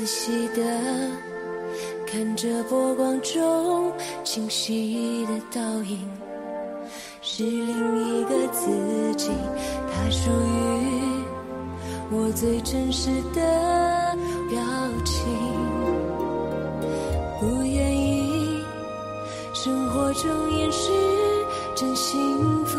仔细的看着波光中清晰的倒影，是另一个自己，它属于我最真实的表情。不愿意生活中掩饰真心敷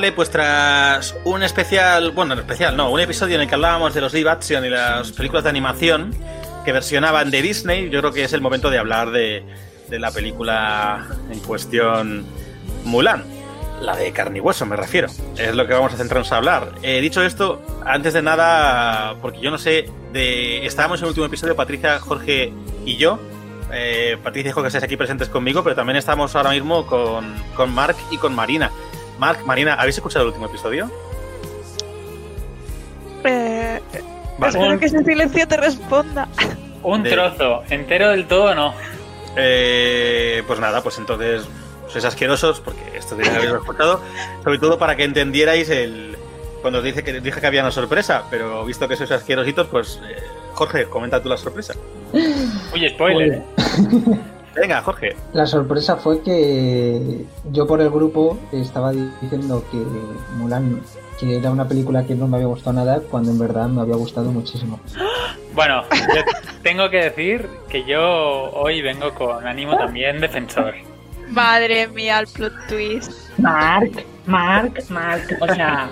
Pues tras un especial, bueno, no especial, no, un episodio en el que hablábamos de los live action y las películas de animación que versionaban de Disney, yo creo que es el momento de hablar de, de la película en cuestión Mulan. La de carne y hueso, me refiero. Es lo que vamos a centrarnos a hablar. Eh, dicho esto, antes de nada, porque yo no sé, de, estábamos en el último episodio, Patricia, Jorge y yo. Eh, Patricia y Jorge estáis aquí presentes conmigo, pero también estamos ahora mismo con, con Mark y con Marina. Mark, Marina, ¿habéis escuchado el último episodio? Eh, Vale. Espero que ese silencio te responda. Un De- trozo, entero del todo no. Eh, pues nada, pues entonces sois asquerosos, porque esto tenía que haberlo escuchado, sobre todo para que entendierais el. Cuando os dije que, dije que había una sorpresa, pero visto que sois asquerositos, pues eh, Jorge, comenta tú la sorpresa. Uy, spoiler. Venga, Jorge. La sorpresa fue que yo por el grupo estaba diciendo que Mulan que era una película que no me había gustado nada cuando en verdad me había gustado muchísimo. Bueno, yo tengo que decir que yo hoy vengo con ánimo también defensor. Madre mía, el plot twist. Mark, Mark, Mark. O sea,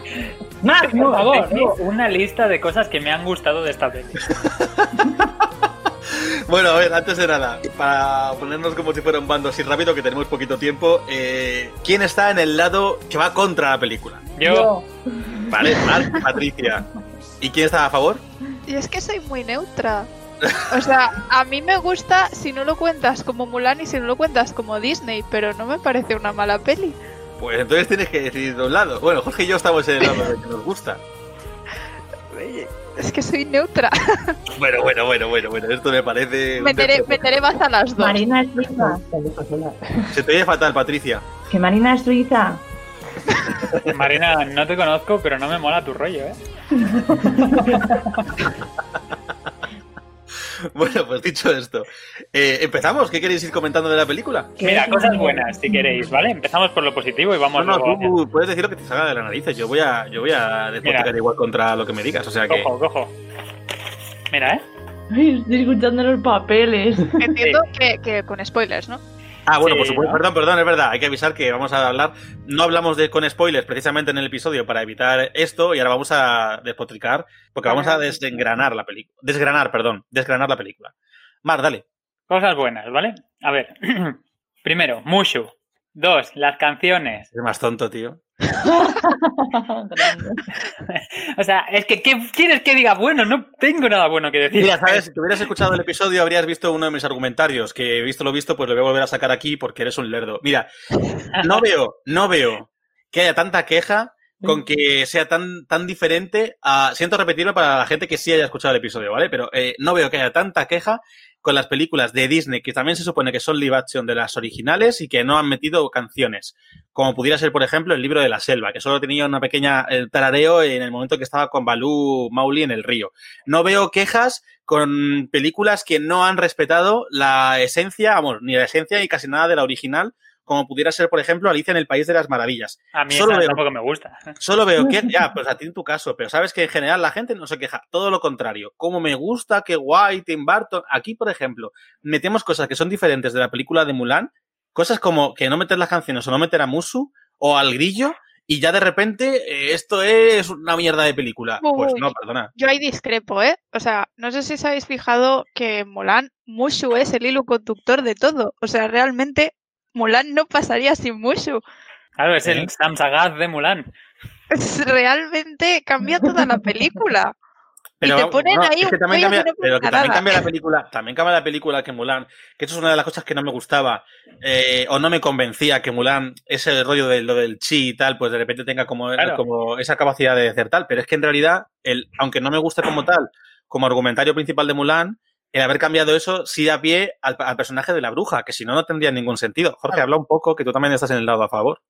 Mark, por favor. Tengo una lista de cosas que me han gustado de esta peli. Bueno, a ver, antes de nada, para ponernos como si fuera un bando así rápido, que tenemos poquito tiempo, eh, ¿quién está en el lado que va contra la película? Yo, Vale, Marc, Patricia. ¿Y quién está a favor? Y es que soy muy neutra. O sea, a mí me gusta si no lo cuentas como Mulan y si no lo cuentas como Disney, pero no me parece una mala peli. Pues entonces tienes que decidir de un lado. Bueno, Jorge y yo estamos en el lado de que nos gusta. Es que soy neutra. Bueno, bueno, bueno, bueno, bueno, esto me parece... Meteré, meteré baza a las dos. Marina es suiza. Se te oye fatal, Patricia. Que Marina es suiza. Marina, no te conozco, pero no me mola tu rollo, ¿eh? Bueno, pues dicho esto, eh, ¿empezamos? ¿Qué queréis ir comentando de la película? Mira, cosas buenas, si queréis, ¿vale? Empezamos por lo positivo y No, vamos no, luego hacia- tú puedes decir lo que te salga de las narices. Yo voy a, yo voy a despotricar igual contra lo que me digas. O sea que... Cojo, cojo. Mira, ¿eh? Ay, estoy escuchando los papeles. Entiendo que, que con spoilers, ¿no? Ah, bueno, Sí, por supuesto. ¿no? Perdón, perdón, es verdad. Hay que avisar que vamos a hablar. No hablamos de con spoilers precisamente en el episodio para evitar esto y ahora vamos a despotricar porque vamos a desgranar la película. Desgranar, perdón. Desgranar la película. Mar, dale. Cosas buenas, ¿vale? A ver. Primero, Mushu. Dos, las canciones. Es más tonto, tío. O sea, es que, ¿qué quieres que diga? Bueno, no tengo nada bueno que decir. Mira, sabes, si te hubieras escuchado el episodio habrías visto uno de mis argumentarios, que visto lo visto, pues lo voy a volver a sacar aquí porque eres un lerdo. Mira, no veo, no veo que haya tanta queja con que sea tan, tan diferente. Siento repetirlo para la gente que sí haya escuchado el episodio, ¿vale? Pero eh, no veo que haya tanta queja con las películas de Disney, que también se supone que son live action de las originales y que no han metido canciones. Como pudiera ser, por ejemplo, el libro de la selva, que solo tenía una pequeña eh, tarareo en el momento que estaba con Balú Mauli en el río. No veo quejas con películas que no han respetado la esencia, vamos, ni la esencia ni casi nada de la original, como pudiera ser, por ejemplo, Alicia en el País de las Maravillas. A mí Solo esa veo- tampoco me gusta. Solo veo que, ya, pues a ti en tu caso, pero sabes que en general la gente no se queja, todo lo contrario. Como me gusta, que guay, Tim Burton. Aquí, por ejemplo, metemos cosas que son diferentes de la película de Mulan, cosas como que no meter las canciones o no meter a Musu o al grillo, y ya de repente eh, esto es una mierda de película. Pues no, perdona. Yo ahí discrepo, ¿eh? O sea, no sé si os habéis fijado que Mulan, Mushu es el hilo conductor de todo. O sea, realmente Mulan no pasaría sin Mushu. Claro, es ¿Eh? el Sam Sagaz de Mulan. Realmente cambia toda la película. Pero, te ponen no, ahí es que un también cambia, pero que también cambia la película, también cambia la película que Mulan, que eso es una de las cosas que no me gustaba, eh, o no me convencía que Mulan, ese rollo de lo del chi y tal, pues de repente tenga como, Claro. como esa capacidad de hacer tal. Pero es que en realidad, el, aunque no me guste como tal, como argumentario principal de Mulan, el haber cambiado eso sí da pie al, al personaje de la bruja, que si no, no tendría ningún sentido. Jorge, habla un poco, que tú también estás en el lado a favor.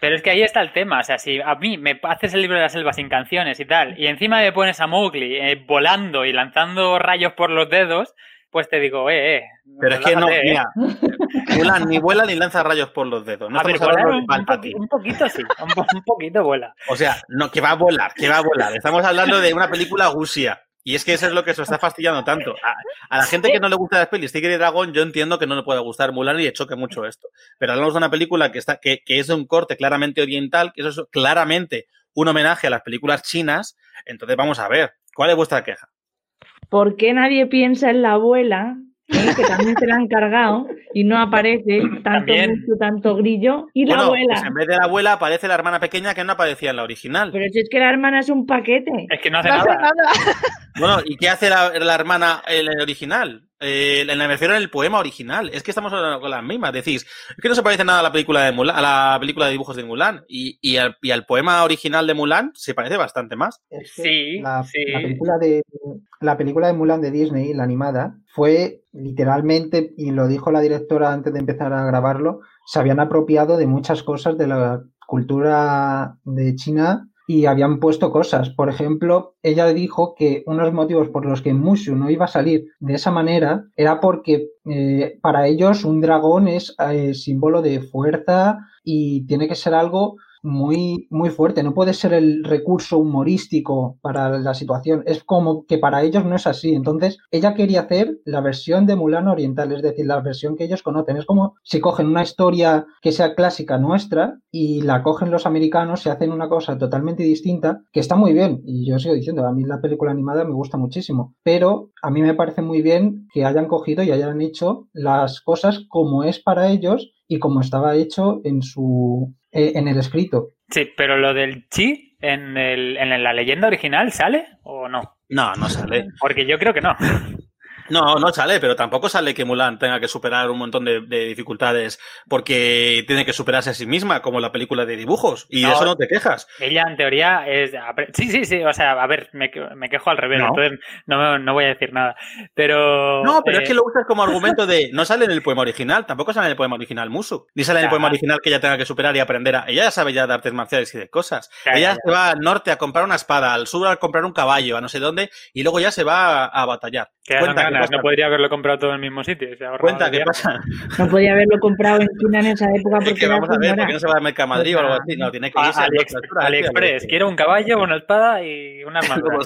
Pero es que ahí está el tema. O sea, si a mí me haces el libro de la selva sin canciones y tal, y encima me pones a Mowgli eh, volando y lanzando rayos por los dedos, pues te digo, eh, eh. Pero es que no, eh. mira, Mulan ni vuela ni lanza rayos por los dedos. No a ver, un, un un poquito sí, un, po- un poquito vuela. O sea, no, que va a volar, que va a volar. Estamos hablando de una película gusia. Y es que eso es lo que se está fastidiando tanto. A, la gente que no le gusta las pelis Tigre y Dragón, yo entiendo que no le pueda gustar Mulan y le choque mucho esto. Pero hablamos de una película que, está, que, que es de un corte claramente oriental, que eso es claramente un homenaje a las películas chinas. Entonces vamos a ver, ¿cuál es vuestra queja? ¿Por qué nadie piensa en la abuela? Eh, que también se la han cargado y no aparece tanto mucho, tanto grillo. Y la Bueno, abuela. pues en vez de la abuela aparece la hermana pequeña que no aparecía en la original. Pero si es que la hermana es un paquete. Es que no hace No hace nada. nada. Bueno, ¿y qué hace la, la hermana en el original? Eh, en- me refiero en el poema original. Es que estamos hablando con las mismas. Decís, es que no se parece nada a la película de Mulan, a la película de dibujos de Mulan. Y, y, al, y al poema original de Mulan se parece bastante más. Es que Sí, la, sí. la película de la película de Mulan de Disney, la animada, fue literalmente, y lo dijo la directora antes de empezar a grabarlo, se habían apropiado de muchas cosas de la cultura de China y habían puesto cosas. Por ejemplo, ella dijo que unos motivos por los que Mushu no iba a salir de esa manera era porque eh, para ellos un dragón es eh, símbolo de fuerza y tiene que ser algo muy, muy fuerte. No puede ser el recurso humorístico para la situación. Es como que para ellos no es así. Entonces, ella quería hacer la versión de Mulan oriental, es decir, la versión que ellos conocen. Es como si cogen una historia que sea clásica nuestra y la cogen los americanos y hacen una cosa totalmente distinta, que está muy bien. Y yo sigo diciendo, a mí la película animada me gusta muchísimo. Pero a mí me parece muy bien que hayan cogido y hayan hecho las cosas como es para ellos y como estaba hecho en su eh, en el escrito. Sí, pero lo del chi en, el, en la leyenda original sale o no? No, no sale. Porque yo creo que no. No, no sale, pero tampoco sale que Mulan tenga que superar un montón de, de dificultades porque tiene que superarse a sí misma, como la película de dibujos. Y de eso no te quejas. Ella en teoría es... Sí, sí, sí, o sea, a ver, me, me quejo al revés, No. entonces no, no voy a decir nada. Pero... No, pero eh, es que lo usas como argumento de no sale en el poema original, tampoco sale en el poema original Musu, ni sale en el poema original que ella tenga que superar y aprender a. Ella ya sabe ya de artes marciales y de cosas. Ella se va al norte a comprar una espada, al sur a comprar un caballo, a no sé dónde, y luego ya se va a, a batallar. Que ya son Cuenta, ¿qué ganas, no podría haberlo comprado todo en el mismo sitio. se Cuenta, ¿qué pasa? No podía haberlo comprado en China en esa época Es porque que vamos a ver. ¿por qué no se va a Mercamadrid o algo así? No, tiene que A- irse a altura, AliExpress, sí, quiero un caballo, una espada y una armadura.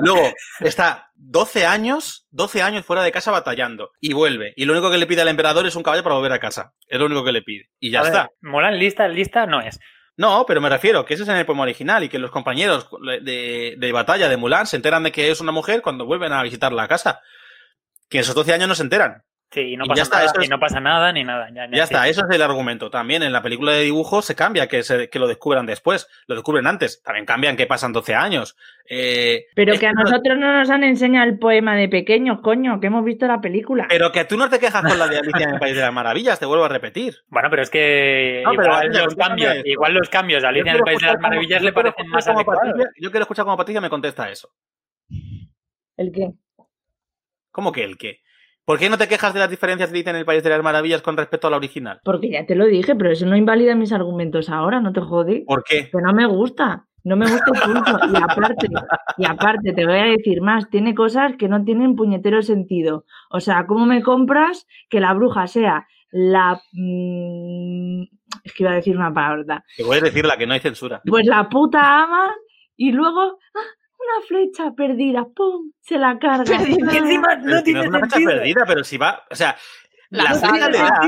Luego está 12 años, 12 años fuera de casa batallando y vuelve. Y lo único que le pide al emperador es un caballo para volver a casa. Es lo único que le pide. Y ya A ver, está. Mulan lista, lista no es. No, pero me refiero que ese es en el poema original y que los compañeros de, de batalla de Mulan se enteran de que es una mujer cuando vuelven a visitar la casa. Que esos 12 años no se enteran. Sí, y no Y pasa ya está, nada, eso es- y no pasa nada ni nada. Ya, Ya está, sí. eso es el argumento. También en la película de dibujos se cambia que, se, que lo descubran después. Lo descubren antes. También cambian que pasan 12 años. Eh, Pero que a no- nosotros no nos han enseñado el poema de pequeños, coño, que hemos visto la película. Pero que tú no te quejas con la de Alicia en el País de las Maravillas, te vuelvo a repetir. Bueno, pero es que No, igual, los cambios, igual los cambios de Alicia en el País de las Maravillas le parecen más adecuados. Patricia- yo quiero escuchar cómo Patricia me contesta eso. ¿El qué? ¿Cómo que el qué? ¿Por qué no te quejas de las diferencias de Alicia en el País de las Maravillas con respecto a la original? Porque ya te lo dije, pero eso no invalida mis argumentos ahora, no te jode. ¿Por qué? Que no me gusta. No me gusta el punto. Y aparte, y aparte, te voy a decir más, tiene cosas que no tienen puñetero sentido. O sea, ¿cómo me compras que la bruja sea la... mm, es que iba a decir una palabra. Que puedes decirla, que no hay censura. Pues la puta ama y luego ¡ah! Una flecha perdida, ¡pum! Se la carga. Perdida. Que encima Pero no si tiene es una sentido. perdida, pero si va. O sea, la, La flecha le da.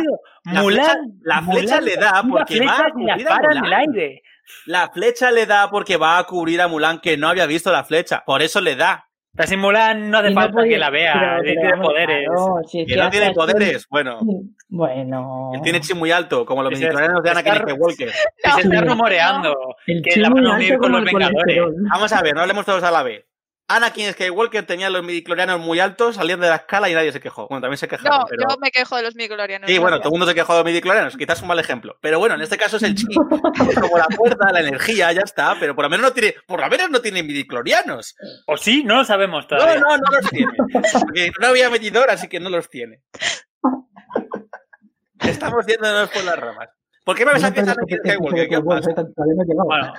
Mulan, flecha- la flecha Mulan le da porque va a cubrir a para en el Mulan. aire. La flecha le da porque va a cubrir a Mulan que no había visto la flecha. Por eso le da. Si Mulan no hace no falta podía- que la vea, pero- él pero tiene poderes. claro, si es Que que no tiene esto- poderes. Bueno, Bueno. él tiene chi muy alto, como los midichlorianos de Anakin Skywalker. Y se está No. rumoreando que la van a unir con como los Vengadores. Vamos a ver, no hablemos todos a la vez. Anakin Skywalker tenía los midiclorianos muy altos, salían de la escala y nadie se quejó. Bueno, también se quejaron, No, pero... yo me quejo de los microlorianos. Sí, bueno, todo el mundo se quejó de los midiclorianos, quizás es un mal ejemplo. Pero bueno, en este caso es el chi. Como la fuerza, la energía, ya está. Pero por lo menos no tiene, por lo menos no tiene midiclorianos. O sí, no lo sabemos No, todavía. no, no los tiene. Porque no había medidor, así que no los tiene. Estamos yéndonos por las ramas. ¿Por qué me ves a de Skywalker? ¿Qué pasa? No. Bueno,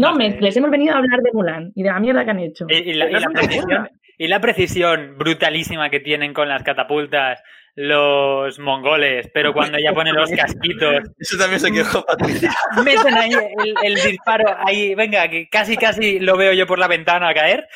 No, No me, sé. les hemos venido a hablar de Mulan y de la mierda que han hecho. y, y la, y precisión, mierda. y la precisión brutalísima que tienen con las catapultas los mongoles, pero cuando ya ponen los casquitos, Eso también se quejó Patricia. meten ahí el, el disparo, ahí, venga, que casi casi lo veo yo por la ventana caer.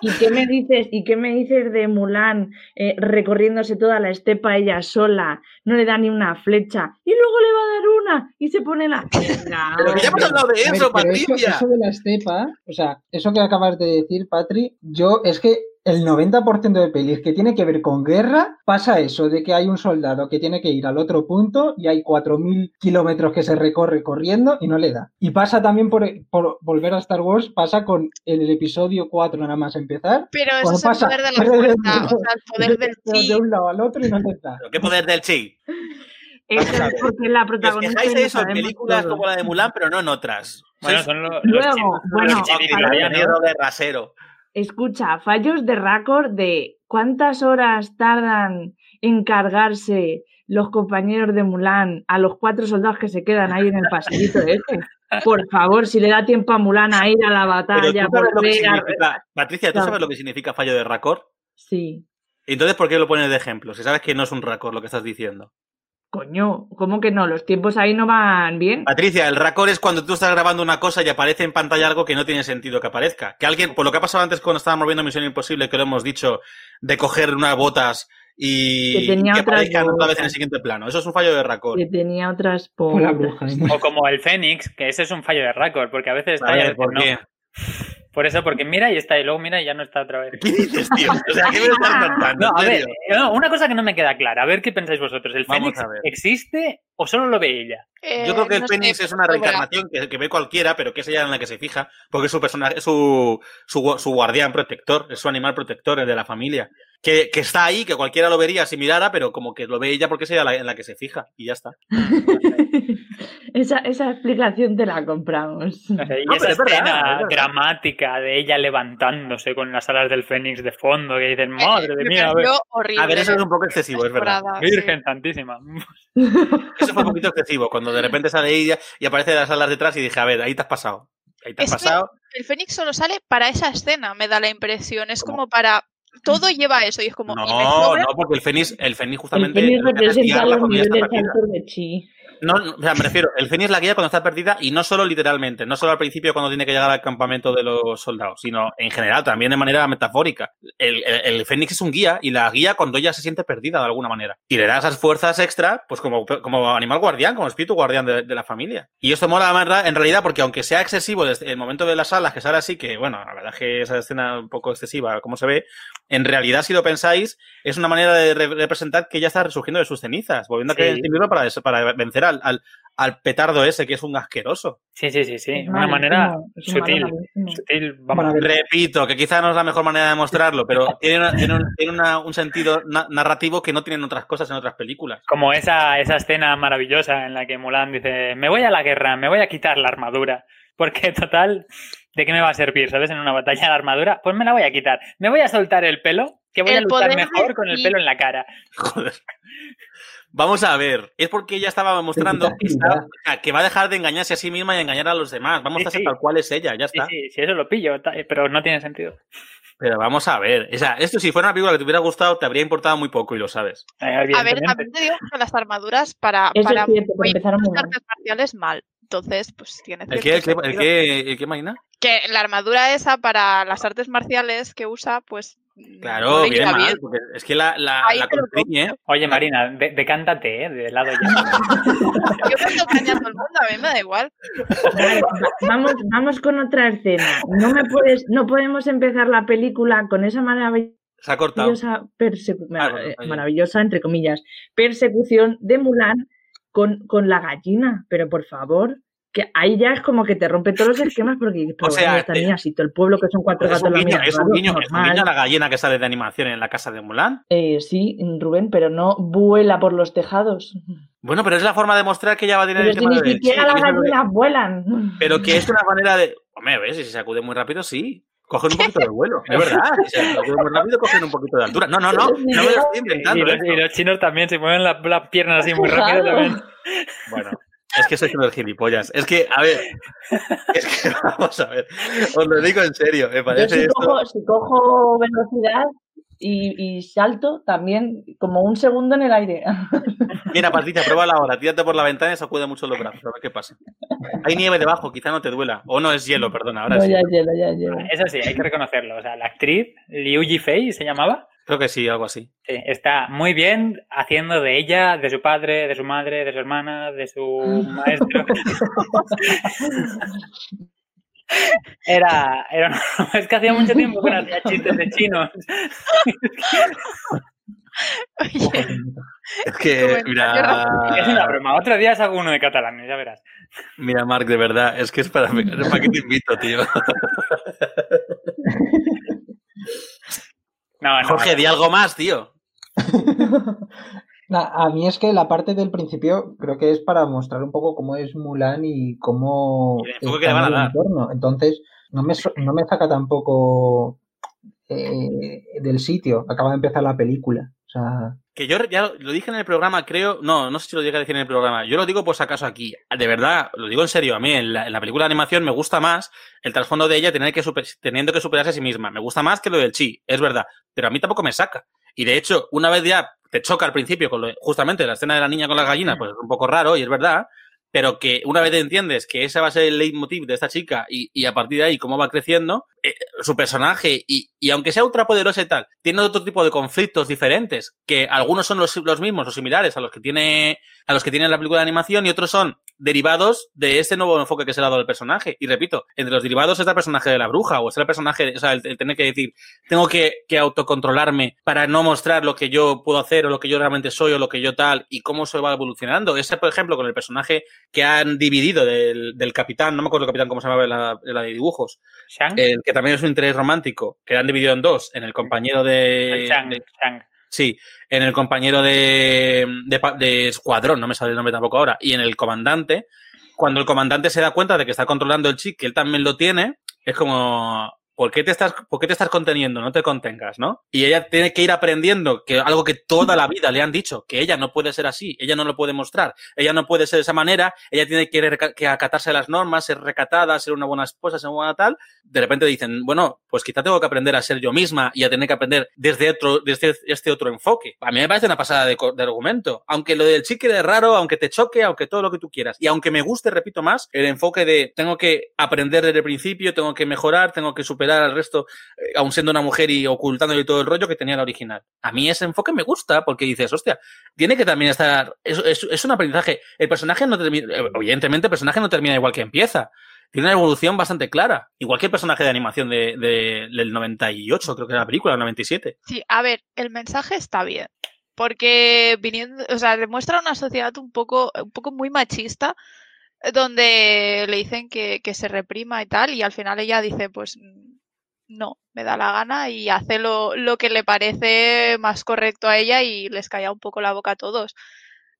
¿Y qué me dices? ¿Y qué me dices de Mulan eh, recorriéndose toda la estepa ella sola? No le da ni una flecha y luego le va a dar una y se pone la. Venga, Pero ya hemos hablado de ver, eso, Patricia. eso de la estepa, o sea, eso que acabas de decir, Patri, yo es que el 90% de pelis que tiene que ver con guerra, pasa eso, de que hay un soldado que tiene que ir al otro punto y hay 4.000 kilómetros que se recorre corriendo y no le da. Y pasa también por, por volver a Star Wars, pasa con el episodio 4 nada más empezar. Pero eso es el pasa- poder de la fuerza, o sea, el poder del chi. de un lado al otro y no le da. Pero ¿Qué poder del chi? Eso es porque la Que protagonista. de lo eso en películas como la de Mulan, pero no en otras. Bueno, Sois son lo- los, Luego, bueno, los miedo de rasero. Escucha, fallos de récord de cuántas horas tardan en cargarse los compañeros de Mulan a los cuatro soldados que se quedan ahí en el pasillito ese. Por favor, si le da tiempo a Mulan a ir a la batalla, volver a... Patricia, ¿tú Claro. sabes lo que significa fallo de raccord? Sí. Entonces, ¿por qué lo pones de ejemplo? Si sabes que no es un raccord lo que estás diciendo. Coño, ¿cómo que no? Los tiempos ahí no van bien. Patricia, el raccord es cuando tú estás grabando una cosa y aparece en pantalla algo que no tiene sentido que aparezca. Que alguien, por lo que ha pasado antes cuando estábamos viendo Misión Imposible, que lo hemos dicho, de coger unas botas y Que tenía que otras aparezcan otra vez en el botas. siguiente plano. Eso es un fallo de raccord. Que tenía otras bruja. ¿no? O como el Fénix, que ese es un fallo de récord, porque a veces está A ver, veces ¿por no. qué? Por eso, porque mira y está, y luego mira y ya no está otra vez. ¿Qué dices, tío? O sea, ¿qué me estás contando? No, a ¿En ver, no, una cosa que no me queda clara, a ver qué pensáis vosotros. ¿El Vamos Fénix existe o solo lo ve ella? Yo creo que Eh, el no sé, Fénix es una reencarnación que, que ve cualquiera, pero que es ella en la que se fija, porque es su personaje, es su, su, su guardián protector, es su animal protector, el de la familia. Que, que está ahí, que cualquiera lo vería si mirara, pero como que lo ve ella porque es ella la, en la que se fija, y ya está. esa, esa explicación te la compramos. Y No, esa pero es verdad, escena es dramática de ella levantándose con las alas del Fénix de fondo, que dicen, madre Eh, de me mía, a ver, horrible. A ver, eso es un poco excesivo, es verdad. temporada, sí. Virgen Santísima. Eso fue un poquito excesivo, cuando de repente sale ella y aparece las alas detrás y dije, a ver, ahí te has pasado. Ahí te has Es que- pasado. El Fénix solo sale para esa escena, me da la impresión. Es ¿Cómo? como para. Todo lleva eso y es como. No, sobra- no, porque el Fénix, el Fénix El justamente. Fénix hace es representa los niveles de chi. No, o sea, me refiero, el Fénix la guía cuando está perdida y no solo literalmente, no solo al principio cuando tiene que llegar al campamento de los soldados, sino en general, también de manera metafórica. El, el- el Fénix es un guía y la guía cuando ella se siente perdida de alguna manera. Y le da esas fuerzas extra, pues como, como animal guardián, como espíritu guardián de, de la familia. Y esto mola en realidad, porque aunque sea excesivo desde el momento de las alas, que sale así, que bueno, la verdad es que esa escena un poco excesiva, como se ve, en realidad, si lo pensáis, es una manera de re- representar que ella está resurgiendo de sus cenizas, volviendo a Sí. creer en sí misma para, para vencer al, al, al petardo ese, que es un asqueroso. Sí, sí, sí, sí. Es Una manera es sutil. Sutil, vamos. Repito, que quizá no es la mejor manera de mostrarlo, pero tiene, una- tiene, un, tiene una- un sentido na- narrativo que no tienen otras cosas en otras películas. Como esa, esa escena maravillosa en la que Mulan dice, me voy a la guerra, me voy a quitar la armadura. Porque total, ¿de qué me va a servir? ¿Sabes? En una batalla la armadura, pues me la voy a quitar. Me voy a soltar el pelo, que voy a luchar mejor de con el pelo en la cara. Joder. Vamos a ver, es porque ella estaba mostrando que, está- va a dejar de engañarse a sí misma y engañar a los demás. Vamos Sí, a ser sí. tal cual es ella, ya está. sí, sí, eso lo pillo, ta- pero no tiene sentido. Pero vamos a ver, o sea, esto si fuera una película que te hubiera gustado, te habría importado muy poco y lo sabes. Eh, A ver, también te digo que las armaduras para, Eso para cierto, empezaron muy artes marciales mal. Entonces, pues tiene ¿El qué, el qué, el qué, el qué, Marina? Que la armadura esa para las artes marciales que usa, pues. Claro, iba mal, bien. porque es que la, la, la ¿eh? Oye, Marina, de- decántate, ¿eh? De lado ya. Yo engaño a todo el mundo, a mí me da igual. Vale, vamos, vamos con otra escena. No me puedes, no podemos empezar la película con esa maravillosa Se ha cortado. persecu- Ah, bueno, maravillosa entre comillas persecución de Mulan con, con la gallina. Pero por favor, que ahí ya es como que te rompe todos los esquemas porque dices, pero O sea, esta te- niña, si todo el pueblo que son cuatro gatos la mira es un guiño, es un normal. guiño a la gallina que sale de animación en la casa de Mulan. Eh, sí, Rubén, pero no vuela por los tejados. Bueno, pero es la forma de mostrar que ella va a tener Pero el si tema ni del siquiera las y gallinas vuelan. Pero que es una manera de. Hombre, ¿ves? Si se sacude muy rápido, sí. Cogen un poquito de vuelo. Es verdad. Si se sacude muy rápido, cogen un poquito de altura. No, no, no. No me lo estoy Y inventando. los, ¿eh? y los chinos también se mueven la- las piernas así muy rápido también. Bueno, es que sois unos gilipollas. Es que, a ver. Es que vamos a ver. Os lo digo en serio. Me Yo parece si esto. cojo, si cojo velocidad y, y salto también como un segundo en el aire. Mira, Patricia, pruébala ahora. Tírate por la ventana y sacude mucho los brazos. A ver qué pasa. Hay nieve debajo, quizá no te duela. O no es hielo, perdona. Ahora No, sí. ya hielo, ya hielo. Eso sí, hay que reconocerlo. O sea, la actriz Liu Yifei se llamaba. Creo que sí, algo así. Sí, está muy bien haciendo de ella, de su padre, de su madre, de su hermana, de su maestro. Era, era es que hacía mucho tiempo que no hacía chistes de chinos. Oye, Es que, mira. Es una broma. Otro día hago uno de catalán, ya verás. Mira, Marc, de verdad. Es que es para, es para que te invito, tío. No, no. Jorge, di algo más, tío. A mí es que la parte del principio creo que es para mostrar un poco cómo es Mulan y cómo Y el enfoque que le van a dar. entorno. Entonces, no me, no me saca tampoco eh, del sitio. Acaba de empezar la película. Sea, Que yo ya lo dije en el programa, creo. No, no sé si lo llegué a decir en el programa. Yo lo digo por si acaso aquí. De verdad, lo digo en serio. A mí en la, en la película de animación me gusta más el trasfondo de ella tener que super- teniendo que superarse a sí misma. Me gusta más que lo del chi, es verdad. Pero a mí tampoco me saca. Y de hecho, una vez ya te choca al principio con lo, justamente la escena de la niña con las gallinas, pues es un poco raro y es verdad. Pero que una vez entiendes que ese va a ser el leitmotiv de esta chica y, a partir de ahí cómo va creciendo, eh, su personaje, y, y aunque sea ultrapoderosa y tal, tiene otro tipo de conflictos diferentes, que algunos son los, los mismos o similares a los que tiene a los que tiene la película de animación y otros son derivados de este nuevo enfoque que se le ha dado al personaje. Y repito, entre los derivados está el personaje de la bruja o está el personaje, o sea, el, el tener que decir, tengo que, que autocontrolarme para no mostrar lo que yo puedo hacer o lo que yo realmente soy o lo que yo tal y cómo se va evolucionando. Ese, por ejemplo, con el personaje que han dividido del, del capitán, no me acuerdo el capitán cómo se llamaba la, la de dibujos, Shang. el que también es un interés romántico, que han dividido en dos, en el compañero de... El Shang, de- Shang. Sí, en el compañero de, de, de escuadrón, no me sale el nombre tampoco ahora, y en el comandante, cuando el comandante se da cuenta de que está controlando el chip, que él también lo tiene, es como, ¿por qué te estás, por qué te estás conteniendo? No te contengas, ¿no? Y ella tiene que ir aprendiendo que algo que toda la vida le han dicho, que ella no puede ser así, ella no lo puede mostrar, ella no puede ser de esa manera, ella tiene que, que acatarse a las normas, ser recatada, ser una buena esposa, ser una buena tal. De repente dicen, bueno, pues quizá tengo que aprender a ser yo misma y a tener que aprender desde otro, desde este otro enfoque. A mí me parece una pasada de, de argumento. Aunque lo del chique es raro, aunque te choque, aunque todo lo que tú quieras. Y aunque me guste, repito más, el enfoque de tengo que aprender desde el principio, tengo que mejorar, tengo que superar al resto, eh, aun siendo una mujer y ocultándole todo el rollo que tenía la original. A mí ese enfoque me gusta porque dices, hostia, tiene que también estar. Es, es, un aprendizaje. El personaje no termina. Evidentemente, el personaje no termina igual que empieza. Tiene una evolución bastante clara. Igual que el personaje de animación de, de- del 98, creo que era la película, del 97. Sí, a ver, el mensaje está bien. Porque viniendo, o sea, demuestra una sociedad un poco, un poco muy machista, eh, donde le dicen que, que se reprima y tal, y al final ella dice, pues no, me da la gana y hace lo, lo que le parece más correcto a ella y les calla un poco la boca a todos.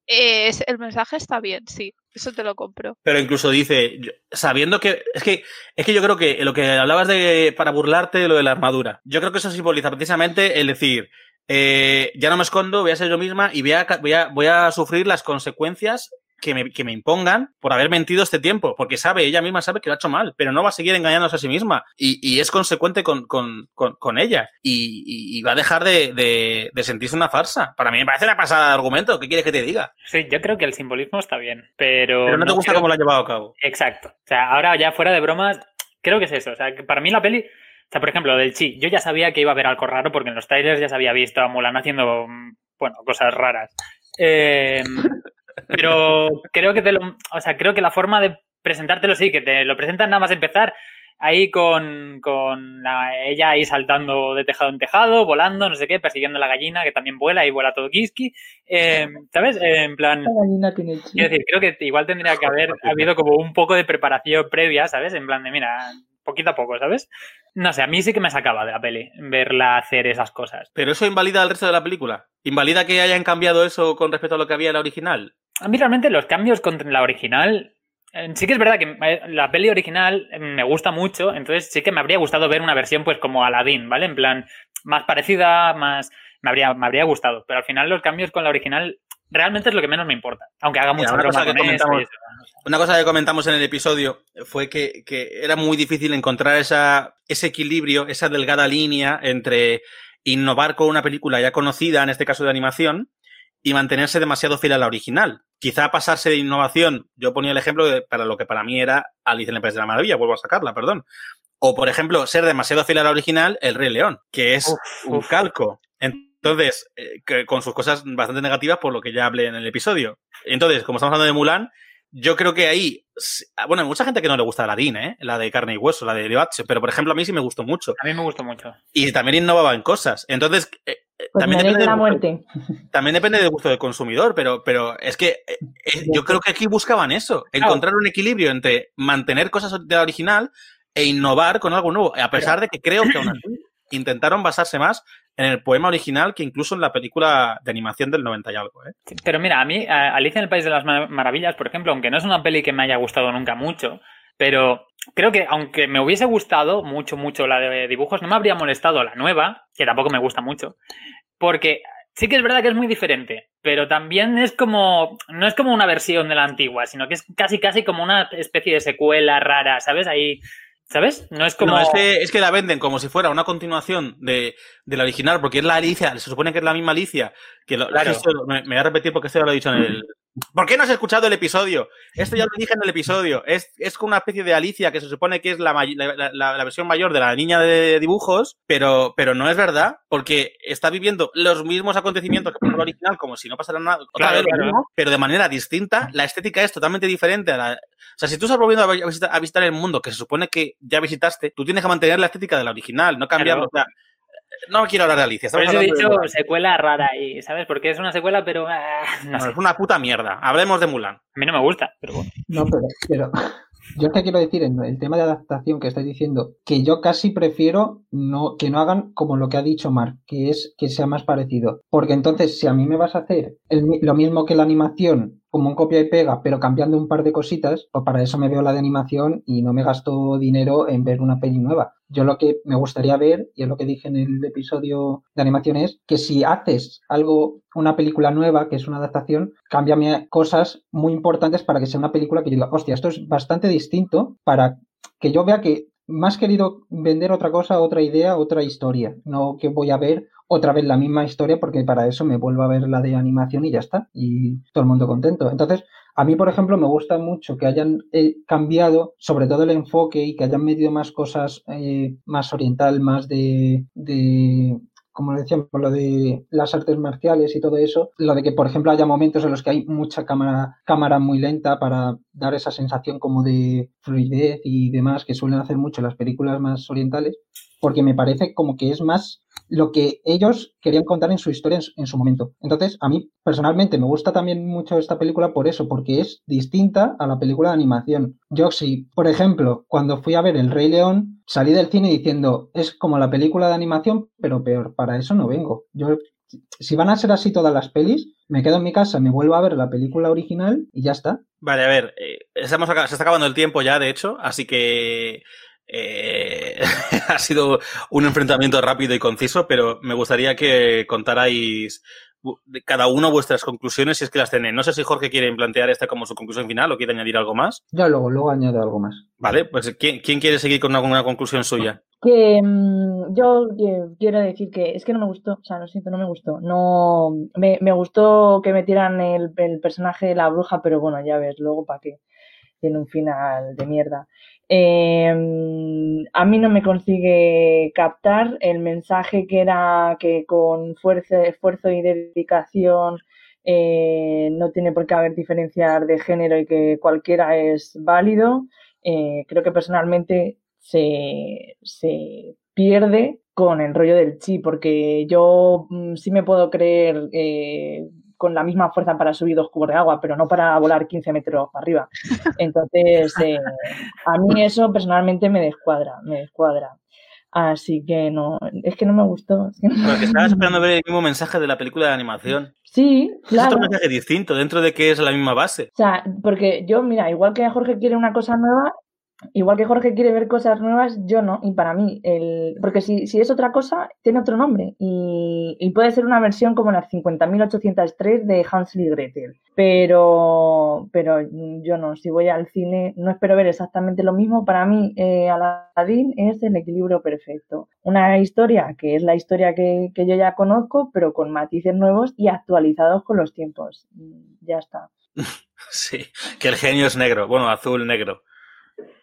Es- el mensaje está bien, sí, eso te lo compro. Pero incluso dice, sabiendo que. Es que, es que yo creo que lo que hablabas de para burlarte de lo de la armadura. Yo creo que eso simboliza precisamente el decir. eh, ya no me escondo, voy a ser yo misma y voy a, voy a, voy a sufrir las consecuencias que me, que me impongan por haber mentido este tiempo, porque sabe, ella misma sabe que lo ha hecho mal, pero no va a seguir engañándose a sí misma y, y es consecuente con, con, con, con ella y, y- va a dejar de, de, de sentirse una farsa. Para mí me parece una pasada de argumento, ¿qué quieres que te diga? Sí, yo creo que el simbolismo está bien, pero. Pero no te gusta creo- cómo lo ha llevado a cabo. Exacto. O sea, ahora ya fuera de bromas, creo que es eso. O sea, que para mí la peli. O sea, por ejemplo, del Chi, yo ya sabía que iba a haber algo raro porque en los trailers ya se había visto a Mulan haciendo, mm, bueno, cosas raras. Eh, pero creo que te lo, o sea, creo que la forma de presentártelo sí, que te lo presentan nada más empezar ahí con, con la- ella ahí saltando de tejado en tejado, volando, no sé qué, persiguiendo a la gallina que también vuela y vuela todo kiski. Eh, ¿Sabes? Eh, en plan, La gallina tiene chip. quiero decir, creo que igual tendría que haber habido como un poco de preparación previa, ¿sabes? En plan de, mira, poquito a poco, ¿sabes? No sé, a mí sí que me sacaba de la peli verla hacer esas cosas. Pero eso invalida el resto de la película. ¿Invalida que hayan cambiado eso con respecto a lo que había en la original? A mí realmente los cambios con la original. eh, Sí que es verdad que eh, la peli original eh, me gusta mucho, entonces sí que me habría gustado ver una versión pues como Aladdin, ¿vale? En plan, más parecida, más... Me habría, me habría gustado, pero al final los cambios con la original realmente es lo que menos me importa, aunque haga Mira, mucha una broma cosa que con comentamos- eso. Una cosa que comentamos en el episodio fue que, que era muy difícil encontrar esa, ese equilibrio, esa delgada línea entre innovar con una película ya conocida, en este caso de animación, y mantenerse demasiado fiel a la original. Quizá pasarse de innovación, yo ponía el ejemplo de, para lo que para mí era Alice en el País de la Maravilla, vuelvo a sacarla, perdón. O, por ejemplo, ser demasiado fiel a la original, El Rey León, que es Uf, un uf. calco. Entonces, eh, que- con sus cosas bastante negativas por lo que ya hablé en el episodio. Entonces, como estamos hablando de Mulan, yo creo que ahí, s- bueno, hay mucha gente que no le gusta Aladdin, ¿eh? La de carne y hueso, la de Leoach, pero por ejemplo a mí sí me gustó mucho. A mí me gustó mucho. Y también innovaba en cosas. Entonces, eh, Pues también, depende la del también depende del gusto del consumidor, pero, pero es que eh, eh, yo creo que aquí buscaban eso, encontrar un equilibrio entre mantener cosas de la original e innovar con algo nuevo, a pesar de que creo que aún así intentaron basarse más en el poema original que incluso en la película de animación del 90 y algo. ¿eh? Pero mira, a mí, Alicia en el País de las Mar- Maravillas, por ejemplo, aunque no es una peli que me haya gustado nunca mucho, pero creo que aunque me hubiese gustado mucho, mucho la de dibujos, no me habría molestado la nueva, que tampoco me gusta mucho, porque sí que es verdad que es muy diferente, pero también es como, no es como una versión de la antigua, sino que es casi, casi como una especie de secuela rara, ¿sabes? Ahí, ¿sabes? No es como... No, es que, es que la venden como si fuera una continuación de, de la original, porque es la Alicia, se supone que es la misma Alicia, que lo, Claro. esto me, me voy a repetir porque esto ya lo he dicho en el... ¿Por qué no has escuchado el episodio? Esto ya lo dije en el episodio. Es, es como una especie de Alicia que se supone que es la, may- la, la- la- la versión mayor de la niña de dibujos, pero, pero no es verdad, porque está viviendo los mismos acontecimientos que la original, como si no pasara nada. Otra Claro, vez claro. mismo, pero de manera distinta. La estética es totalmente diferente a la, o sea, si tú estás volviendo a vi- a visitar, a visitar el mundo que se supone que ya visitaste, tú tienes que mantener la estética de la original, no cambiarlo. Claro. O sea, no quiero hablar de Alicia. Por eso he de dicho secuela rara y, ¿sabes? Porque es una secuela, pero ah, no No, sé. es una puta mierda. Hablemos de Mulan. A mí no me gusta, pero bueno. No, pero, pero yo te quiero decir en el tema de adaptación que estáis diciendo, que yo casi prefiero no, que no hagan como lo que ha dicho Mark, que es que sea más parecido. Porque entonces, si a mí me vas a hacer el lo mismo que la animación, como un copia y pega, pero cambiando un par de cositas, pues para eso me veo la de animación y no me gasto dinero en ver una peli nueva. Yo lo que me gustaría ver, y es lo que dije en el episodio de animación, es que si haces algo, una película nueva, que es una adaptación, cámbiame cosas muy importantes para que sea una película que diga, hostia, esto es bastante distinto para que yo vea que has querido vender otra cosa, otra idea, otra historia. No que voy a ver otra vez la misma historia porque para eso me vuelvo a ver la de animación y ya está. Y todo el mundo contento. Entonces, a mí, por ejemplo, me gusta mucho que hayan eh, cambiado sobre todo el enfoque y que hayan metido más cosas eh, más oriental, más de, de como decíamos, lo de las artes marciales y todo eso, lo de que, por ejemplo, haya momentos en los que hay mucha cámara, cámara muy lenta para dar esa sensación como de fluidez y demás que suelen hacer mucho las películas más orientales, porque me parece como que es más lo que ellos querían contar en su historia en su, en su momento. Entonces, a mí personalmente me gusta también mucho esta película por eso, porque es distinta a la película de animación. Yo sí, por ejemplo, cuando fui a ver El Rey León, salí del cine diciendo, es como la película de animación, pero peor, para eso no vengo. Yo si van a ser así todas las pelis, me quedo en mi casa, me vuelvo a ver la película original y ya está. Vale, a ver, eh, estamos se está acabando el tiempo ya, de hecho, así que eh, ha sido un enfrentamiento rápido y conciso, pero me gustaría que contarais cada uno vuestras conclusiones si es que las tenéis. No sé si Jorge quiere plantear esta como su conclusión final o quiere añadir algo más. Ya luego, luego añado algo más. Vale, pues ¿quién, quién quiere seguir con alguna conclusión suya? Que mm, yo que- quiero decir que es que no me gustó, o sea, lo siento, no me gustó. No, me, me gustó que metieran el, el personaje de la bruja, pero bueno, ya ves, luego para qué. Tiene un final de mierda. Eh, a mí no me consigue captar el mensaje que era que con fuerza, esfuerzo y dedicación eh, no tiene por qué haber diferenciar de género y que cualquiera es válido. Eh, creo que personalmente se, se pierde con el rollo del chi, porque yo mm, sí me puedo creer eh, con la misma fuerza para subir dos cubos de agua, pero no para volar 15 metros para arriba. Entonces, eh, a mí eso personalmente me descuadra, me descuadra. Así que no, es que no me gustó. es que no- Porque estabas esperando ver el mismo mensaje de la película de animación. Sí, Es claro. otro mensaje distinto, dentro de que es la misma base. O sea, porque yo, mira, igual que Jorge quiere una cosa nueva, igual que Jorge quiere ver cosas nuevas, yo no. Y para mí, el... porque si, si es otra cosa, tiene otro nombre. Y, y puede ser una versión como las 50.803 de Hansel y Gretel. Pero, pero yo no, si voy al cine, no espero ver exactamente lo mismo. Para mí, eh, Aladdin es el equilibrio perfecto. Una historia que es la historia que, que yo ya conozco, pero con matices nuevos y actualizados con los tiempos. Y Ya está. Sí, que el genio es negro. Bueno, azul, negro.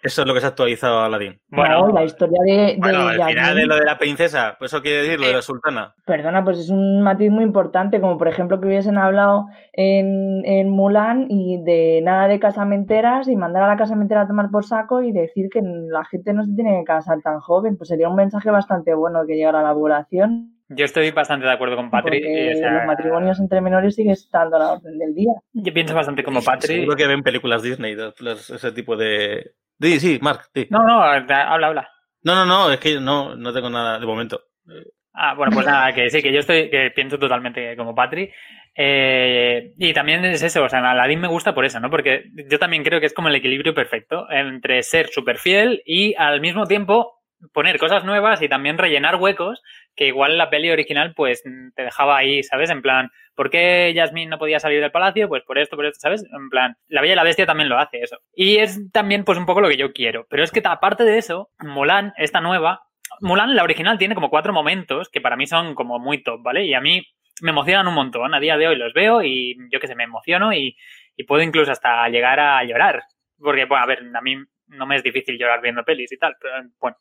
Eso es lo que se ha actualizado Aladdin. Bueno, la historia de, de Bueno, al final de lo de la princesa, pues eso quiere decir lo de la sultana. perdona, pues es un matiz muy importante, como por ejemplo que hubiesen hablado en, en Mulan y de nada de casamenteras y mandar a la casamentera a tomar por saco y decir que la gente no se tiene que casar tan joven, pues sería un mensaje bastante bueno que llegara a la población, yo estoy bastante de acuerdo con Patri. porque y, o sea, los matrimonios entre menores sigue estando a la orden del día. Yo pienso bastante como Patri. Seguro que ven películas Disney, los- ese tipo de... Sí, sí, Mark, sí. No, no, habla, habla. No, no, no, es que no, no tengo nada de momento. Ah, bueno, pues nada, que sí, que yo estoy, que pienso totalmente como Patri. Eh, y también es eso, o sea, Aladdin me gusta por eso, ¿no? Porque yo también creo que es como el equilibrio perfecto entre ser súper fiel y al mismo tiempo poner cosas nuevas y también rellenar huecos que igual la peli original pues te dejaba ahí, ¿sabes? En plan, ¿por qué Jasmine no podía salir del palacio? Pues por esto, por esto, ¿sabes? En plan, La Bella y la Bestia también lo hace eso. Y es también pues un poco lo que yo quiero. Pero es que aparte de eso, Mulan, esta nueva, Mulan, la original, tiene como cuatro momentos que para mí son como muy top, ¿vale? Y a mí me emocionan un montón. A día de hoy los veo y yo que sé, me emociono y, y puedo incluso hasta llegar a llorar. Porque, bueno, a ver, a mí no me es difícil llorar viendo pelis y tal, pero bueno.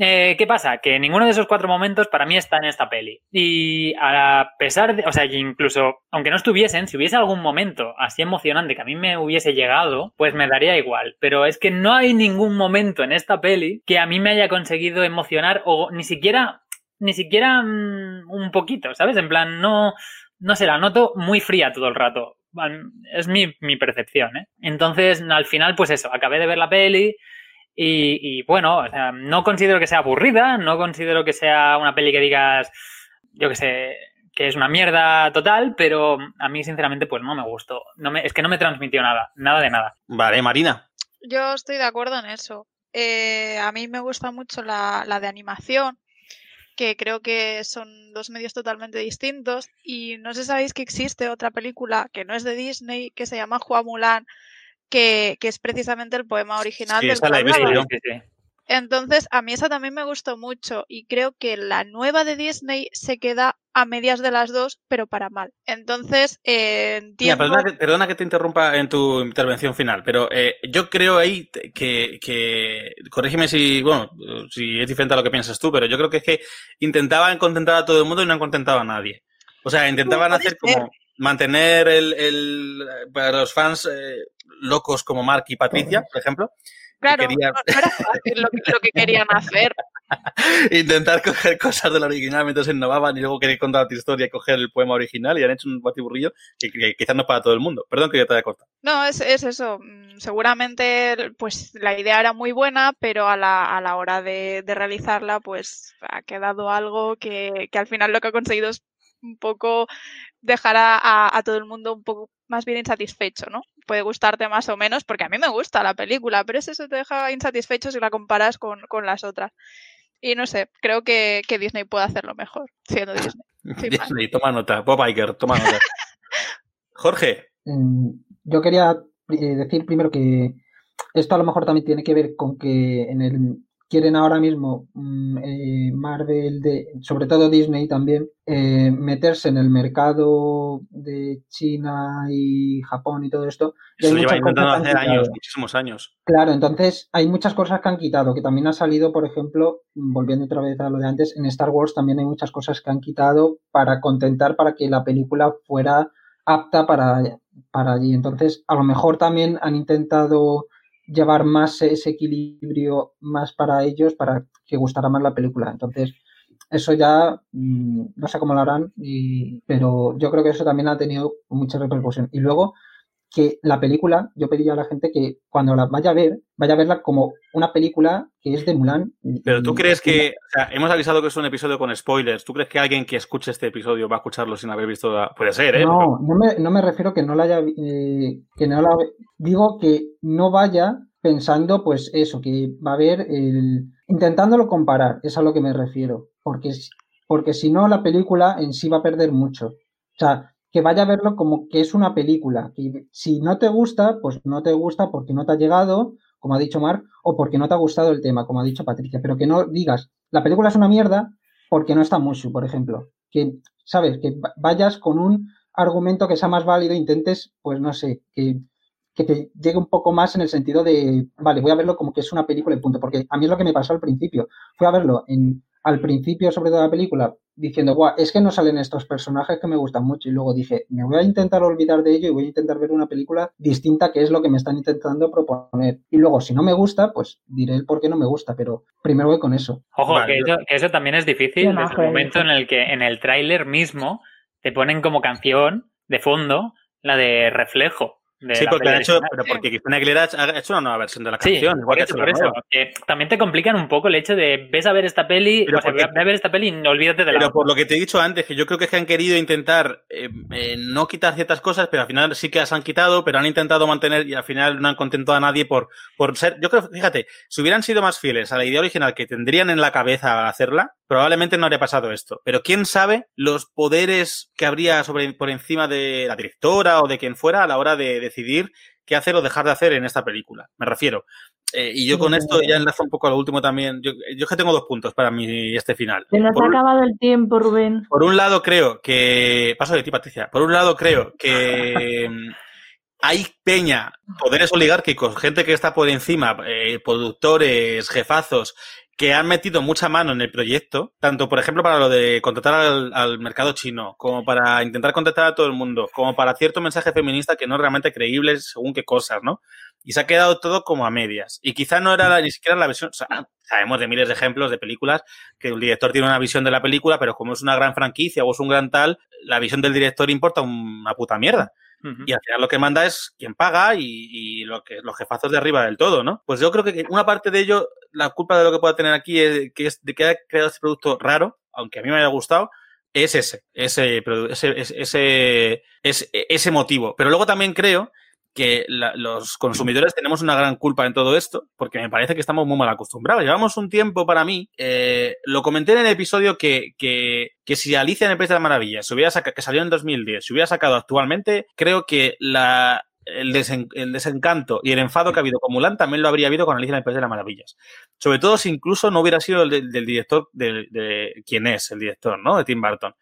Eh, ¿Qué pasa? Que ninguno de esos cuatro momentos para mí está en esta peli. Y a pesar de, o sea, incluso, aunque no estuviesen, si hubiese algún momento así emocionante que a mí me hubiese llegado, pues me daría igual. Pero es que no hay ningún momento en esta peli que a mí me haya conseguido emocionar o ni siquiera, ni siquiera mm, un poquito, ¿sabes? En plan, no, no sé, la noto muy fría todo el rato. Es mi, mi percepción, ¿eh? Entonces, al final, pues eso, acabé de ver la peli y, y, bueno, o sea, no considero que sea aburrida, no considero que sea una peli que digas, yo que sé, que es una mierda total, pero a mí sinceramente pues no me gustó. No me, es que no me transmitió nada, nada de nada. Vale, Marina. Yo estoy de acuerdo en eso. Eh, a mí me gusta mucho la, la de animación, que creo que son dos medios totalmente distintos. Y no sé si sabéis que existe otra película que no es de Disney, que se llama Hua Mulan, que, que es precisamente el poema original Sí, del que la. Entonces, a mí esa también me gustó mucho y creo que la nueva de Disney se queda a medias de las dos, pero para mal. Entonces, eh, Mira, perdona, que, perdona que te interrumpa en tu intervención final, pero eh, yo creo ahí que, que, corrígeme si, bueno, si es diferente a lo que piensas tú, pero yo creo que es que intentaban contentar a todo el mundo y no han contentado a nadie. O sea, intentaban hacer como mantener el, el para los fans eh, locos como Mark y Patricia, por ejemplo, Claro, quería- no, no era fácil lo, que- lo que querían hacer. intentar coger cosas del original mientras innovaban y luego querer contar otra historia y coger el poema original y han hecho un batiburrillo que, que quizás no es para todo el mundo. Perdón que yo te haya cortado. No, es, es eso. Mm, Seguramente, pues la idea era muy buena, pero a la, a la hora de, de realizarla, pues ha quedado algo que, que al final lo que ha conseguido es un poco dejar a, a- a todo el mundo un poco más bien insatisfecho, ¿no? Puede gustarte más o menos, porque a mí me gusta la película, pero es eso, te deja insatisfecho si la comparas con, con las otras. Y no sé, creo que, que Disney puede hacerlo mejor, siendo Disney. Disney, toma nota. Bob Iger, toma nota. Jorge, Mm, Yo quería eh, decir primero que esto a lo mejor también tiene que ver con que en el quieren ahora mismo mm, eh, Marvel, de, sobre todo Disney también, eh, meterse en el mercado de China y Japón y todo esto. y eso lleva intentando hacer años, muchísimos años. Claro, entonces hay muchas cosas que han quitado, que también ha salido, por ejemplo, volviendo otra vez a lo de antes, en Star Wars también hay muchas cosas que han quitado para contentar para que la película fuera apta para, para allí. Entonces, a lo mejor también han intentado llevar más ese equilibrio más para ellos para que gustara más la película. Entonces, eso ya mm, no sé cómo lo harán, y, pero yo creo que eso también ha tenido mucha repercusión. Y luego que la película, yo pediría a la gente que cuando la vaya a ver, vaya a verla como una película que es de Mulan. Pero tú crees que, o sea, hemos avisado que es un episodio con spoilers, ¿tú crees que alguien que escuche este episodio va a escucharlo sin haber visto? La... Puede ser, ¿eh? No, no me, no me refiero que no la haya, eh, que no la, digo que no vaya pensando, pues eso, que va a haber el, intentándolo comparar, es a lo que me refiero, porque, porque si no la película en sí va a perder mucho. O sea, que vaya a verlo como que es una película. Y si no te gusta, pues no te gusta porque no te ha llegado, como ha dicho Mark, o porque no te ha gustado el tema, como ha dicho Patricia. Pero que no digas, la película es una mierda porque no está Mushu, por ejemplo. Que, ¿sabes? Que vayas con un argumento que sea más válido, intentes, pues no sé, que, que te llegue un poco más en el sentido de, vale, voy a verlo como que es una película y punto. Porque a mí es lo que me pasó al principio. Fui a verlo en, al principio, sobre todo la película, diciendo, Guau, es que no salen estos personajes que me gustan mucho. Y luego dije, me voy a intentar olvidar de ello y voy a intentar ver una película distinta que es lo que me están intentando proponer. Y luego, si no me gusta, pues diré el por qué no me gusta, pero primero voy con eso. Ojo, que, eso, también es difícil desde el momento en el que en el tráiler mismo te ponen como canción de fondo la de reflejo sí, porque han hecho, pero porque Cristina Aguilera ha hecho una nueva versión de la canción. por eso, por eso. también te complican un poco el hecho de ves a ver esta peli, o sea, ve a ver esta peli y no olvídate de la. Pero por lo que te he dicho antes, que yo creo que, es que han querido intentar eh, eh, no quitar ciertas cosas, pero al final sí que las han quitado, pero han intentado mantener y al final no han contentado a nadie por, por ser. Yo creo, fíjate, si hubieran sido más fieles a la idea original que tendrían en la cabeza al hacerla, probablemente no habría pasado esto. Pero quién sabe los poderes que habría sobre, por encima de la directora o de quien fuera a la hora de decidir qué hacer o dejar de hacer en esta película. Me refiero. Eh, y yo con esto ya enlazo un poco a lo último también. Yo, yo que tengo dos puntos para mí este final. Se nos ha acabado el tiempo, Rubén. Por un lado creo que... Paso de ti, Patricia. Por un lado creo que... hay peña, poderes oligárquicos, gente que está por encima, eh, productores, jefazos, que han metido mucha mano en el proyecto, tanto por ejemplo para lo de contratar al, mercado chino, como para intentar contactar a todo el mundo, como para cierto mensaje feminista que no es realmente creíble según qué cosas, ¿no? Y se ha quedado todo como a medias. Y quizá no era ni siquiera la o sea, sabemos de miles de ejemplos de películas que el director tiene una visión de la película, pero como es una gran franquicia o es un gran tal, la visión del director importa una puta mierda. Y al final lo que manda es quien paga y, lo que, los jefazos de arriba del todo, ¿no? Pues yo creo que una parte de ello, la culpa de lo que pueda tener aquí es, que es de que haya creado este producto raro, aunque a mí me haya gustado, es ese, ese, ese, ese, ese, motivo. Pero luego también creo que los consumidores tenemos una gran culpa en todo esto, porque me parece que estamos muy mal acostumbrados. Llevamos un tiempo para mí, eh, lo comenté en el episodio que, que, que si Alicia en el País de las Maravillas que salió en 2010, se hubiera sacado actualmente, creo que la, el, desencanto y el enfado que ha habido con Mulan también lo habría habido con Alicia en el País de las Maravillas. Sobre todo si incluso no hubiera sido el del director, de, de, quién es el director, ¿no? De Tim Burton.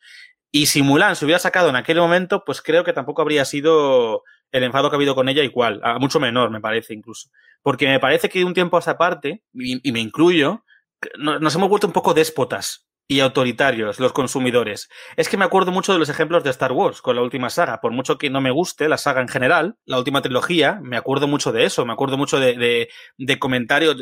Y si Mulan se hubiera sacado en aquel momento, pues creo que tampoco habría sido el enfado que ha habido con ella igual, a mucho menor, me parece incluso. Porque me parece que un tiempo a esa parte, y, me incluyo, nos hemos vuelto un poco déspotas y autoritarios los consumidores. Es que me acuerdo mucho de los ejemplos de Star Wars con la última saga. Por mucho que no me guste la saga en general, la última trilogía, me acuerdo mucho de eso, me acuerdo mucho de, de, comentarios.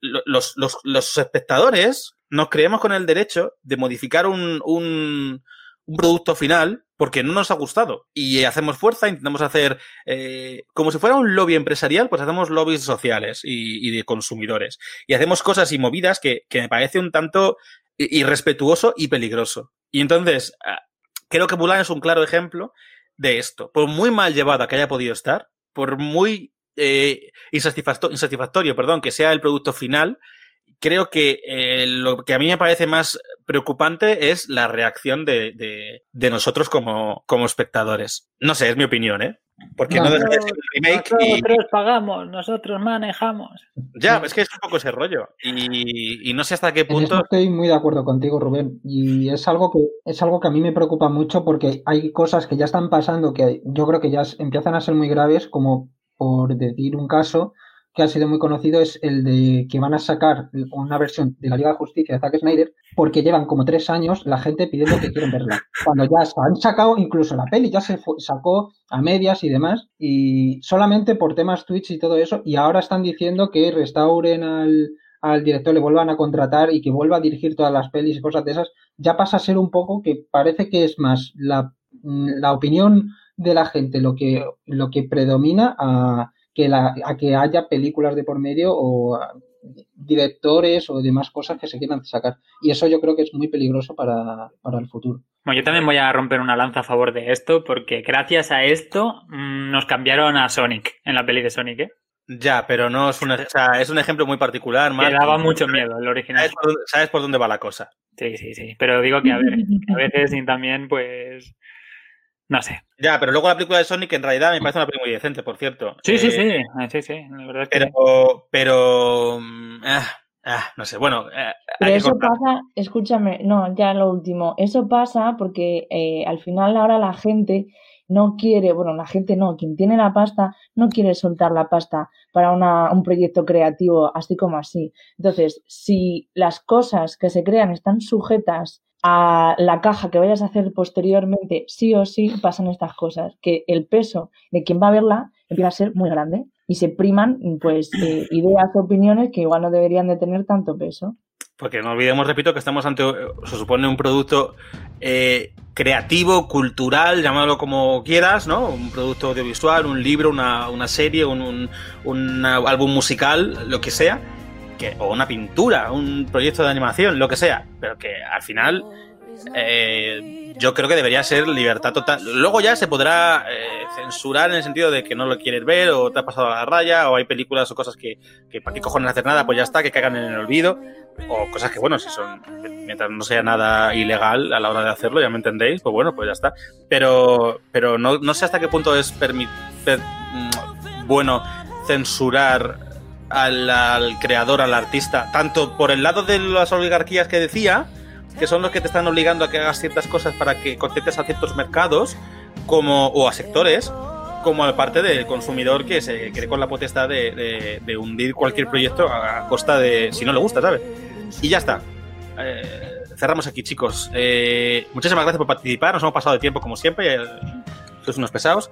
Los, los, los, espectadores nos creemos con el derecho de modificar un, un, un producto final porque no nos ha gustado. Y hacemos fuerza, intentamos hacer, eh, como si fuera un lobby empresarial, pues hacemos lobbies sociales y, de consumidores. Y hacemos cosas y movidas que, me parece un tanto irrespetuoso y peligroso. Y entonces, ah, creo que Mulan es un claro ejemplo de esto. Por muy mal llevada que haya podido estar, por muy eh, insatisfactorio, perdón, que sea el producto final, creo que eh, lo que a mí me parece más preocupante es la reacción de, de, nosotros como, como, espectadores. No sé, es mi opinión, ¿eh? Porque no, de ser un remake. Nosotros pagamos, nosotros manejamos. Ya, es que es un poco ese rollo. Y, y no sé hasta qué punto. estoy muy de acuerdo contigo, Rubén. Y es algo que es algo que a mí me preocupa mucho porque hay cosas que ya están pasando que yo creo que ya empiezan a ser muy graves, como por decir un caso, que ha sido muy conocido es el de que van a sacar una versión de la Liga de Justicia de Zack Snyder porque llevan como tres años la gente pidiendo que quieren verla. Cuando ya se han sacado incluso la peli, ya se sacó a medias y demás y solamente por temas Twitch y todo eso y ahora están diciendo que restauren al, al director, le vuelvan a contratar y que vuelva a dirigir todas las pelis y cosas de esas, ya pasa a ser un poco que parece que es más la, la opinión de la gente lo que, lo que predomina a que, la, a que haya películas de por medio o a directores o demás cosas que se quieran sacar. Y eso yo creo que es muy peligroso para, para el futuro. Bueno, yo también voy a romper una lanza a favor de esto, porque gracias a esto mm, nos cambiaron a Sonic en la peli de Sonic, ¿eh? Ya, pero no es un, o sea, es un ejemplo muy particular. Marc. daba mucho miedo el original. ¿Sabes por, dónde, sabes por dónde va la cosa? Sí, sí, sí. Pero digo que a ver, que a veces y también, pues. No sé. Ya, pero luego la película de Sonic en realidad me parece una película muy decente, por cierto. Sí, sí, Eh, sí. Sí, sí. La verdad es que. sí. Pero, pero, mm, ah, ah, no sé, bueno, eh, Pero eso cortar. pasa, escúchame, no, ya lo último, eso pasa porque eh, al final ahora la gente no quiere, bueno, la gente no, quien tiene la pasta no quiere soltar la pasta para una, un proyecto creativo así como así. Entonces, si las cosas que se crean están sujetas a la caja que vayas a hacer posteriormente, sí o sí pasan estas cosas, que el peso de quien va a verla empieza a ser muy grande y se priman pues eh, ideas o opiniones que igual no deberían de tener tanto peso. Porque no olvidemos, repito, que estamos ante, se supone, un producto eh, creativo, cultural, llámalo como quieras, ¿no? Un producto audiovisual, un libro, una, una serie, un, un- un álbum musical, lo que sea, o una pintura, un proyecto de animación, lo que sea, pero que al final eh, yo creo que debería ser libertad total. Luego ya se podrá eh, censurar en el sentido de que no lo quieres ver o te ha pasado a la raya o hay películas o cosas que, que para qué cojones hacer nada, pues ya está, que caigan en el olvido o cosas que, bueno, si son, mientras no sea nada ilegal a la hora de hacerlo, ya me entendéis, pues bueno, pues ya está. Pero, pero no, no sé hasta qué punto es mm, bueno censurar al, al creador, al artista, tanto por el lado de las oligarquías que decía, que son los que te están obligando a que hagas ciertas cosas para que contentes a ciertos mercados, como, o a sectores, como a parte del consumidor que se cree con la potestad de, de- de hundir cualquier proyecto a costa de si no le gusta, ¿sabes? Y ya está. Eh, cerramos aquí, chicos. Eh, muchísimas gracias por participar. Nos hemos pasado de tiempo como siempre. Eh, Sois unos pesados.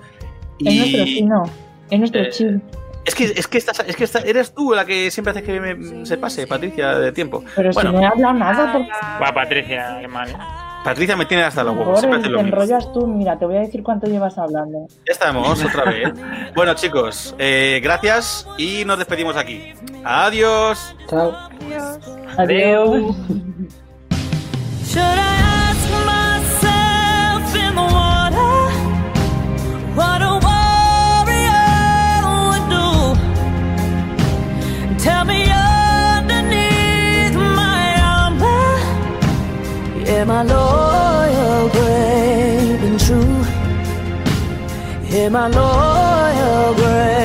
Es nuestro Y chino, es nuestro eh, chill. Es que, es que, estás, es que estás- eres tú la que siempre hace que me- se pase, Patricia, de tiempo. Pero bueno. si no he hablado nada, por Guau, Patricia, qué mal. Patricia me tiene hasta los huevos. favor, Siempre te lo mismo. enrollas tú. Mira, te voy a decir cuánto llevas hablando. Ya estamos, otra vez. Bueno, chicos, eh, gracias y nos despedimos aquí. Adiós. Chao. Adiós. Should I my loyal grave.